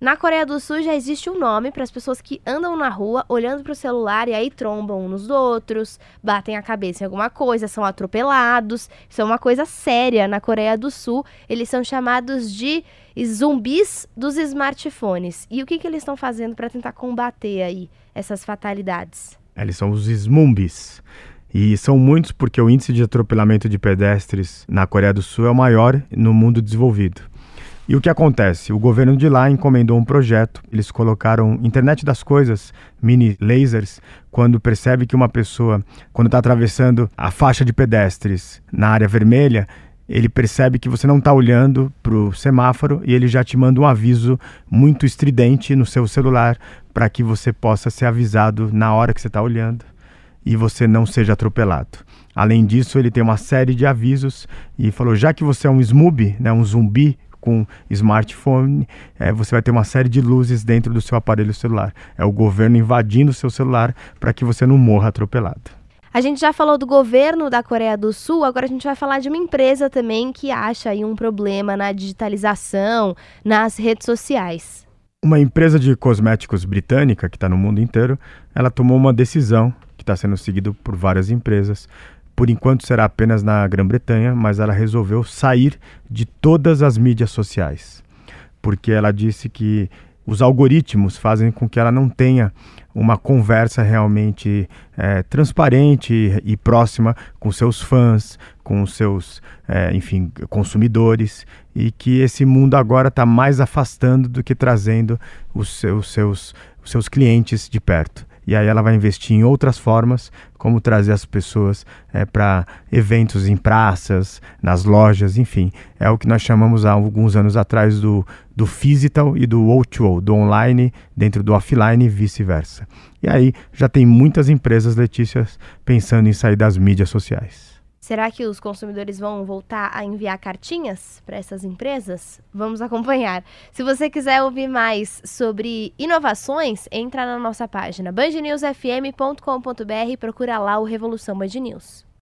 Na Coreia do Sul já existe um nome para as pessoas que andam na rua olhando para o celular e aí trombam uns nos outros, batem a cabeça em alguma coisa, são atropelados. Isso é uma coisa séria na Coreia do Sul. Eles são chamados de zumbis dos smartphones. E o que, que eles estão fazendo para tentar combater aí essas fatalidades? Eles são os smumbis. E são muitos porque o índice de atropelamento de pedestres na Coreia do Sul é o maior no mundo desenvolvido. E o que acontece? O governo de lá encomendou um projeto, eles colocaram internet das coisas, mini lasers, quando percebe que uma pessoa, quando está atravessando a faixa de pedestres na área vermelha, ele percebe que você não está olhando para o semáforo e ele já te manda um aviso muito estridente no seu celular para que você possa ser avisado na hora que você está olhando e você não seja atropelado. Além disso, ele tem uma série de avisos e falou: já que você é um smoob, né, um zumbi com smartphone, é, você vai ter uma série de luzes dentro do seu aparelho celular. É o governo invadindo o seu celular para que você não morra atropelado. A gente já falou do governo da Coreia do Sul, agora a gente vai falar de uma empresa também que acha aí um problema na digitalização, nas redes sociais. Uma empresa de cosméticos britânica, que está no mundo inteiro, ela tomou uma decisão que está sendo seguida por várias empresas por enquanto será apenas na Grã-Bretanha, mas ela resolveu sair de todas as mídias sociais, porque ela disse que os algoritmos fazem com que ela não tenha uma conversa realmente é, transparente e, próxima com seus fãs, com seus, é, enfim, consumidores, e que esse mundo agora está mais afastando do que trazendo os seus, seus, os seus clientes de perto e aí ela vai investir em outras formas, como trazer as pessoas é, para eventos em praças, nas lojas, enfim. É o que nós chamamos há alguns anos atrás do, do physical e do O2O, do online dentro do offline e vice-versa. E aí já tem muitas empresas, Letícia, pensando em sair das mídias sociais. Será que os consumidores vão voltar a enviar cartinhas para essas empresas? Vamos acompanhar. Se você quiser ouvir mais sobre inovações, entra na nossa página bandnewsfm.com.br e procura lá o Revolução Band News.